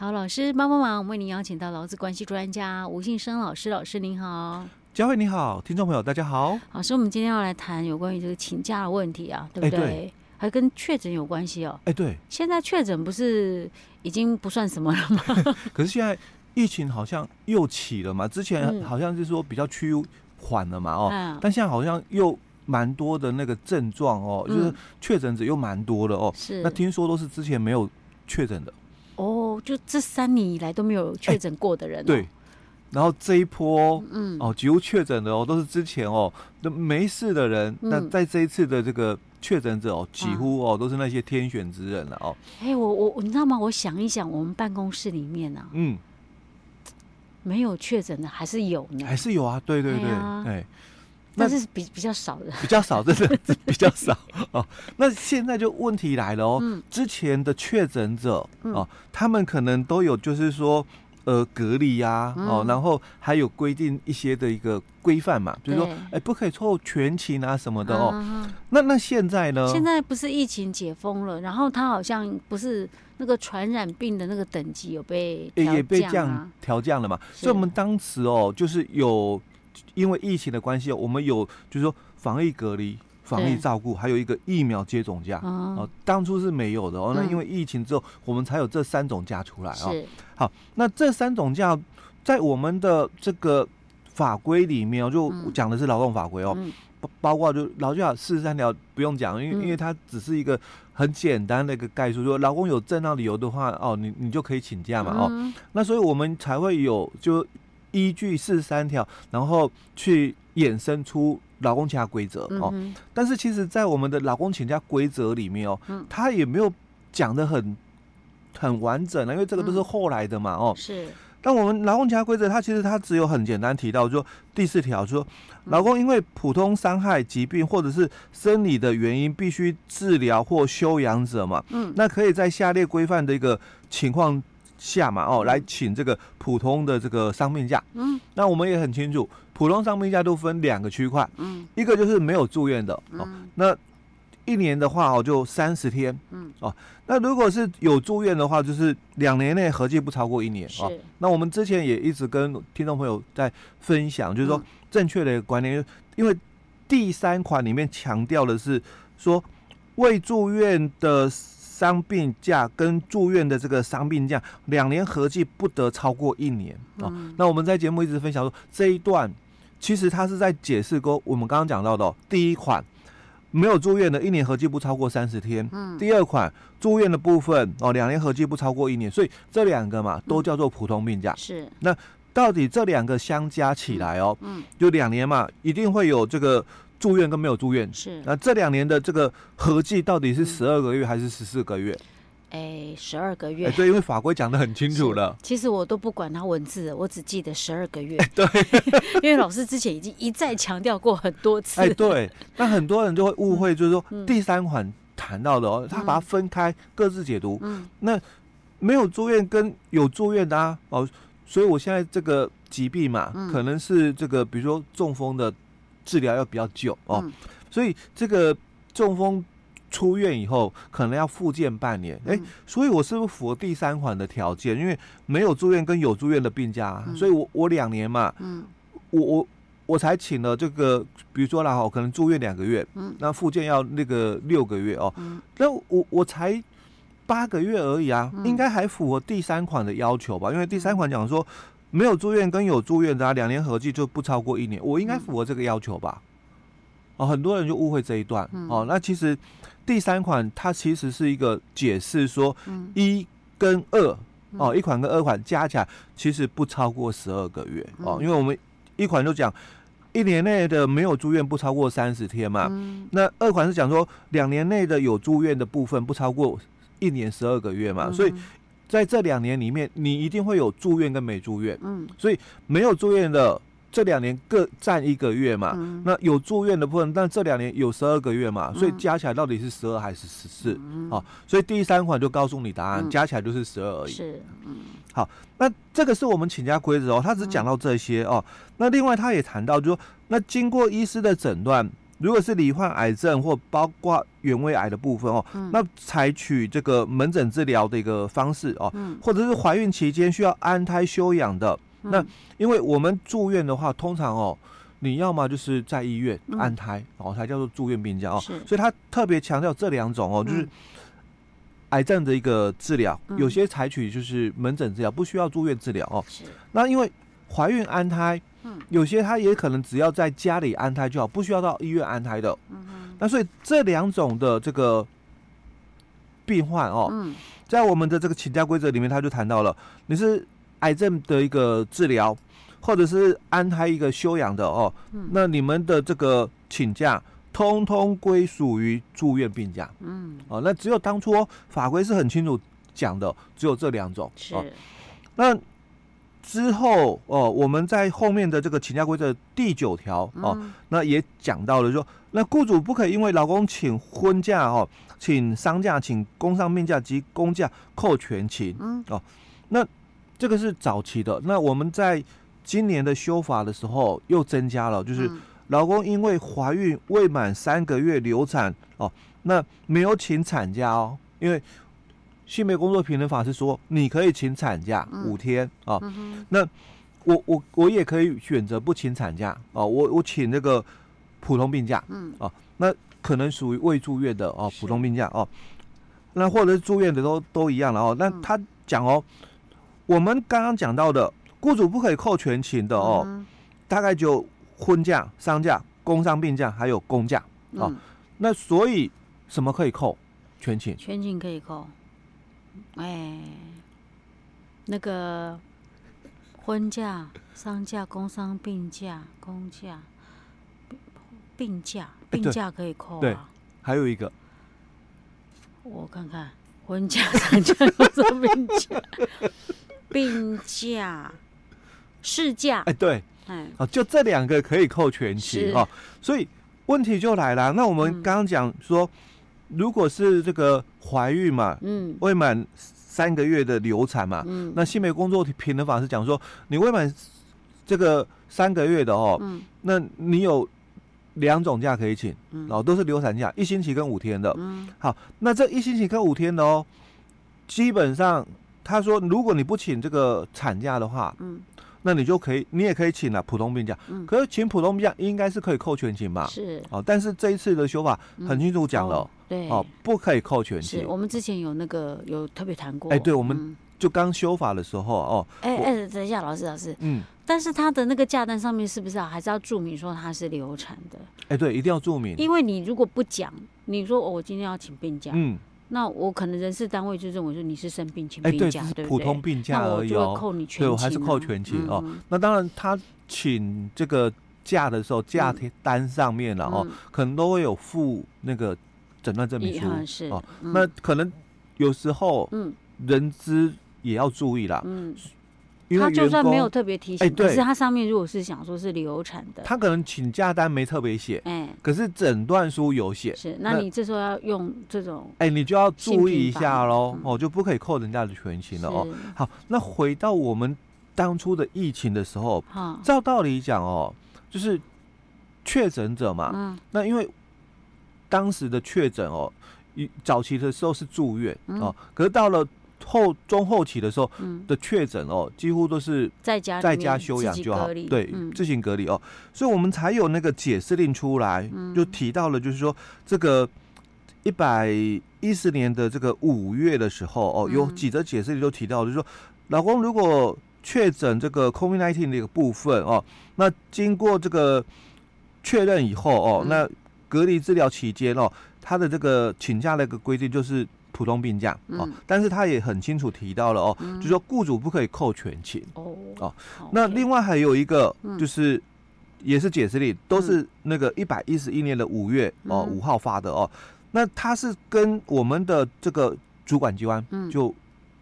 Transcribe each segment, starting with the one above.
好，老师帮帮忙，我们为您邀请到劳资关系专家吴信生老师，老师您好，佳慧你好，听众朋友大家好。老师，我们今天要来谈有关于这个请假的问题啊，对不对？还跟确诊有关系哦。哎，对，现在确诊不是已经不算什么了吗？可是现在疫情好像又起了嘛，之前好像是说比较趋缓了嘛，哦，嗯、但现在好像又蛮多的那个症状哦，嗯、就是确诊者又蛮多的哦。是，那听说都是之前没有确诊的。哦，就这三年以来都没有确诊过的人、哦欸，对。然后这一波，嗯，哦，几乎确诊的哦，都是之前哦都没事的人。嗯、那在这一次的这个确诊者哦，几乎哦、啊、都是那些天选之人了哦。哎、欸，我我你知道吗？我想一想，我们办公室里面呢、啊，嗯，没有确诊的还是有呢，还是有啊。对对对，哎、啊。欸但是比比较少的，比较少，真的 比较少哦。那现在就问题来了哦。嗯、之前的确诊者、嗯、哦，他们可能都有就是说呃隔离呀、啊嗯、哦，然后还有规定一些的一个规范嘛，比如说哎不可以凑全勤啊什么的哦。啊、那那现在呢？现在不是疫情解封了，然后他好像不是那个传染病的那个等级有被也被降调降了嘛？所以我们当时哦，就是有。因为疫情的关系，我们有就是说防疫隔离、防疫照顾，还有一个疫苗接种假哦，哦。当初是没有的哦，那因为疫情之后，嗯、我们才有这三种假出来哦。好，那这三种假在我们的这个法规里面哦，就讲的是劳动法规哦，嗯、包括就劳教四十三条不用讲，因为、嗯、因为它只是一个很简单的一个概述，说劳工有正当理由的话哦，你你就可以请假嘛哦。嗯、那所以我们才会有就。依据四十三条，然后去衍生出劳工请假规则哦。嗯、但是其实，在我们的劳工请假规则里面哦，嗯、他也没有讲的很很完整的，因为这个都是后来的嘛哦。是。但我们劳工请假规则，它其实它只有很简单提到说第四条说，劳工因为普通伤害、疾病或者是生理的原因必须治疗或休养者嘛，嗯，那可以在下列规范的一个情况。下嘛哦，来请这个普通的这个伤病假。嗯，那我们也很清楚，普通伤病假都分两个区块。嗯，一个就是没有住院的。哦，那一年的话哦，就三十天。嗯，哦，那如果是有住院的话，就是两年内合计不超过一年。是。那我们之前也一直跟听众朋友在分享，就是说正确的一个观念，因为第三款里面强调的是说未住院的。伤病假跟住院的这个伤病假，两年合计不得超过一年啊。嗯、那我们在节目一直分享说，这一段其实它是在解释过我们刚刚讲到的、哦、第一款没有住院的，一年合计不超过三十天。嗯。第二款住院的部分哦，两年合计不超过一年，所以这两个嘛都叫做普通病假。是。那到底这两个相加起来哦，嗯，就两年嘛，一定会有这个。住院跟没有住院是，那这两年的这个合计到底是十二个月还是十四个月？哎，十二个月。哎，对，因为法规讲的很清楚了。其实我都不管它文字，我只记得十二个月。对，因为老师之前已经一再强调过很多次。哎，对，那很多人就会误会，就是说第三款谈到的哦，他把它分开各自解读。嗯。那没有住院跟有住院的啊，哦，所以我现在这个疾病嘛，可能是这个，比如说中风的。治疗要比较久哦，嗯、所以这个中风出院以后可能要复健半年。哎、嗯。欸，所以我是不是符合第三款的条件？因为没有住院跟有住院的病假，嗯、所以我我两年嘛，嗯，我我我才请了这个，比如说啦哈，可能住院两个月，嗯，那复健要那个六个月哦，那、嗯、我我才八个月而已啊，嗯、应该还符合第三款的要求吧？因为第三款讲说。没有住院跟有住院的啊，两年合计就不超过一年，我应该符合这个要求吧？哦，很多人就误会这一段。哦。那其实第三款它其实是一个解释说，一跟二哦，一款跟二款加起来其实不超过十二个月。哦，因为我们一款就讲一年内的没有住院不超过三十天嘛，那二款是讲说两年内的有住院的部分不超过一年十二个月嘛，所以。在这两年里面，你一定会有住院跟没住院，嗯，所以没有住院的这两年各占一个月嘛，嗯、那有住院的部分，但这两年有十二个月嘛，所以加起来到底是十二还是十四？嗯，好，所以第三款就告诉你答案，嗯、加起来就是十二而已。是，嗯，好，那这个是我们请假规则哦，他只讲到这些哦。那另外他也谈到，就是说那经过医师的诊断，如果是罹患癌症或包括原位癌的部分哦，嗯、那采取这个门诊治疗的一个方式哦，嗯、或者是怀孕期间需要安胎休养的，嗯、那因为我们住院的话，通常哦，你要么就是在医院安胎、嗯、哦，才叫做住院病假哦，所以他特别强调这两种哦，就是癌症的一个治疗，嗯、有些采取就是门诊治疗，不需要住院治疗哦。那因为怀孕安胎。嗯，有些他也可能只要在家里安胎就好，不需要到医院安胎的。那所以这两种的这个病患哦，嗯，在我们的这个请假规则里面，他就谈到了，你是癌症的一个治疗，或者是安胎一个休养的哦，嗯，那你们的这个请假通通归属于住院病假。嗯，哦，那只有当初法规是很清楚讲的，只有这两种。是，哦，那。之后哦，我们在后面的这个请假规则第九条哦，嗯、那也讲到了说，那雇主不可以因为老公请婚假哦，请丧假、请工伤病假及公假扣全勤、嗯、哦。那这个是早期的，那我们在今年的修法的时候又增加了，就是老公因为怀孕未满三个月流产哦，那没有请产假哦，因为。性别工作平等法是说，你可以请产假五天啊。那我我我也可以选择不请产假啊。我我请那个普通病假，嗯啊，那可能属于未住院的哦，普通病假哦。那或者是住院的都都一样了哦。那他讲哦，我们刚刚讲到的，雇主不可以扣全勤的哦，嗯、大概就婚假、丧假、工伤病假还有公假啊。嗯、那所以什么可以扣全勤？全勤可以扣。哎，那个婚假、丧假、工伤病假、公假、病假、病假可以扣啊。对，还有一个，我看看，婚假、丧假、工伤病假、病假、事假。哎，对，哎，哦，就这两个可以扣全勤哦。所以问题就来了，那我们刚刚讲说。如果是这个怀孕嘛，嗯，未满三个月的流产嘛，嗯，那性别工作平等法是讲说，你未满这个三个月的哦，嗯，那你有两种假可以请，嗯，哦，都是流产假，一星期跟五天的，嗯，好，那这一星期跟五天的哦，基本上他说，如果你不请这个产假的话，嗯。那你就可以，你也可以请了普通病假，嗯、可是请普通病假应该是可以扣全勤吧？是。哦，但是这一次的修法很清楚讲了，嗯哦、对。哦，不可以扣全勤。是我们之前有那个有特别谈过，哎，对，我们就刚修法的时候哦，哎哎，等一下，老师老师，嗯，但是他的那个假单上面是不是还是要注明说他是流产的？哎，对，一定要注明，因为你如果不讲，你说我今天要请病假，嗯。那我可能人事单位就认为说你是生病请病假，对不对？普通病假而已哦，对，我还是扣全勤哦。那当然，他请这个假的时候，假单上面了哦，可能都会有附那个诊断证明书哦。那可能有时候，嗯，人资也要注意啦。嗯。他就算没有特别提醒，可是他上面如果是想说是流产的，他可能请假单没特别写，哎，可是诊断书有写。是，那你这时候要用这种，哎，你就要注意一下喽，哦，就不可以扣人家的全勤了哦。好，那回到我们当初的疫情的时候，照道理讲哦，就是确诊者嘛，嗯，那因为当时的确诊哦，一早期的时候是住院哦，可是到了。后中后期的时候的确诊哦，几乎都是在家在家休养就好，对，自行隔离哦，所以我们才有那个解释令出来，就提到了，就是说这个一百一十年的这个五月的时候哦，有几则解释令都提到，就是说老公如果确诊这个 COVID-19 的一个部分哦，那经过这个确认以后哦，那隔离治疗期间哦，他的这个请假的一个规定就是。普通病假哦，但是他也很清楚提到了哦，就是说雇主不可以扣全勤哦哦。那另外还有一个就是也是解释令，都是那个一百一十一年的五月哦五号发的哦。那他是跟我们的这个主管机关就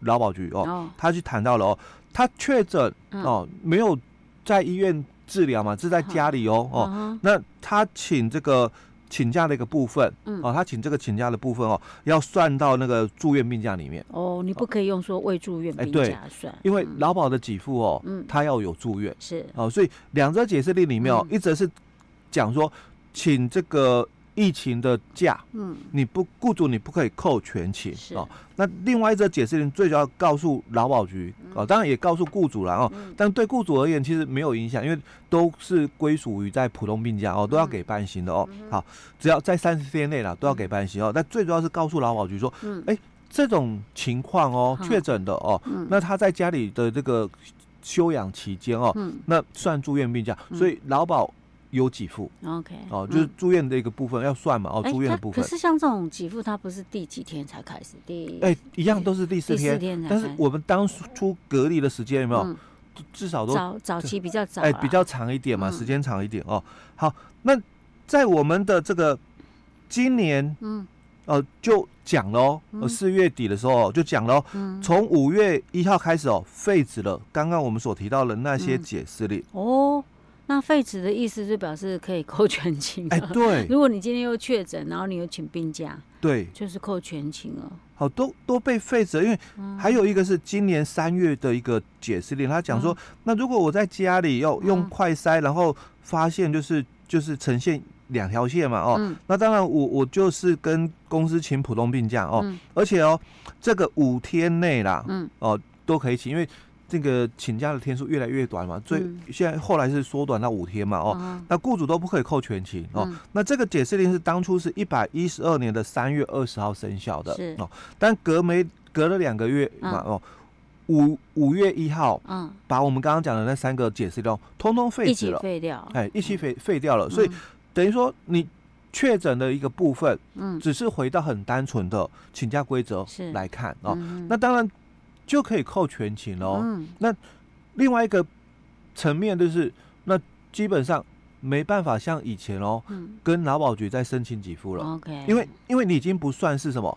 劳保局哦，他去谈到了哦，他确诊哦没有在医院治疗嘛，是在家里哦哦。那他请这个。请假的一个部分，嗯，哦，他请这个请假的部分哦，要算到那个住院病假里面。哦，你不可以用说未住院病假算，因为劳保的给付哦，嗯，他要有住院，是。哦，所以两则解释令里面哦，一则是讲说请这个。疫情的假，嗯，你不雇主你不可以扣全勤哦。那另外一则解释令最主要告诉劳保局哦，当然也告诉雇主了哦。但对雇主而言，其实没有影响，因为都是归属于在普通病假哦，都要给半薪的哦。好，只要在三十天内了，都要给半薪哦。但最主要是告诉劳保局说，哎，这种情况哦，确诊的哦，那他在家里的这个休养期间哦，那算住院病假，所以劳保。有给付，OK，哦，就是住院的一个部分要算嘛，哦，住院的部分。可是像这种给付，它不是第几天才开始？第哎，一样都是第四天，但是我们当初隔离的时间有没有？至少都早早期比较早，哎，比较长一点嘛，时间长一点哦。好，那在我们的这个今年，嗯，哦，就讲了哦，四月底的时候就讲了，从五月一号开始哦，废止了刚刚我们所提到的那些解释令。哦。那废止的意思就表示可以扣全勤。哎，对。如果你今天又确诊，然后你又请病假，对，就是扣全勤了。好，都都被废止了，因为还有一个是今年三月的一个解释令，他讲说，那如果我在家里要用快筛，然后发现就是就是呈现两条线嘛，哦，那当然我我就是跟公司请普通病假哦，而且哦，这个五天内啦，嗯，哦都可以请，因为。这个请假的天数越来越短嘛，最现在后来是缩短到五天嘛，哦，那雇主都不可以扣全勤哦。那这个解释令是当初是一百一十二年的三月二十号生效的哦，但隔没隔了两个月嘛，哦，五五月一号，嗯，把我们刚刚讲的那三个解释令通通废止了，废掉，哎，一起废废掉了。所以等于说你确诊的一个部分，嗯，只是回到很单纯的请假规则来看哦。那当然。就可以扣全勤喽。嗯、那另外一个层面就是，那基本上没办法像以前哦，嗯、跟劳保局再申请给付了。OK，因为因为你已经不算是什么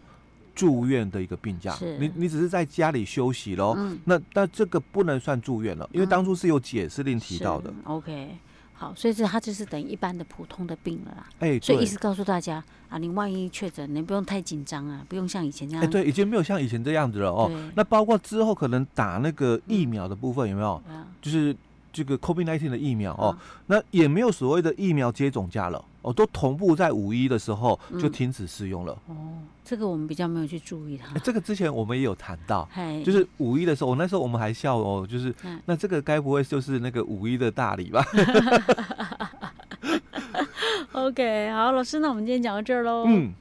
住院的一个病假，你你只是在家里休息喽。嗯、那那这个不能算住院了，因为当初是有解释令提到的。OK。好，所以这它就是等于一般的普通的病了啦。哎、欸，所以意思告诉大家啊，你万一确诊，你不用太紧张啊，不用像以前这样。哎、欸，对，已经没有像以前这样子了哦。那包括之后可能打那个疫苗的部分有没有？嗯、就是。这个 COVID-19 的疫苗哦，那也没有所谓的疫苗接种假了哦，都同步在五一的时候就停止试用了。哦，这个我们比较没有去注意它。这个之前我们也有谈到，就是五一的时候，我那时候我们还笑哦，就是那这个该不会就是那个五一的大礼吧？OK，好，老师，那我们今天讲到这儿喽。嗯。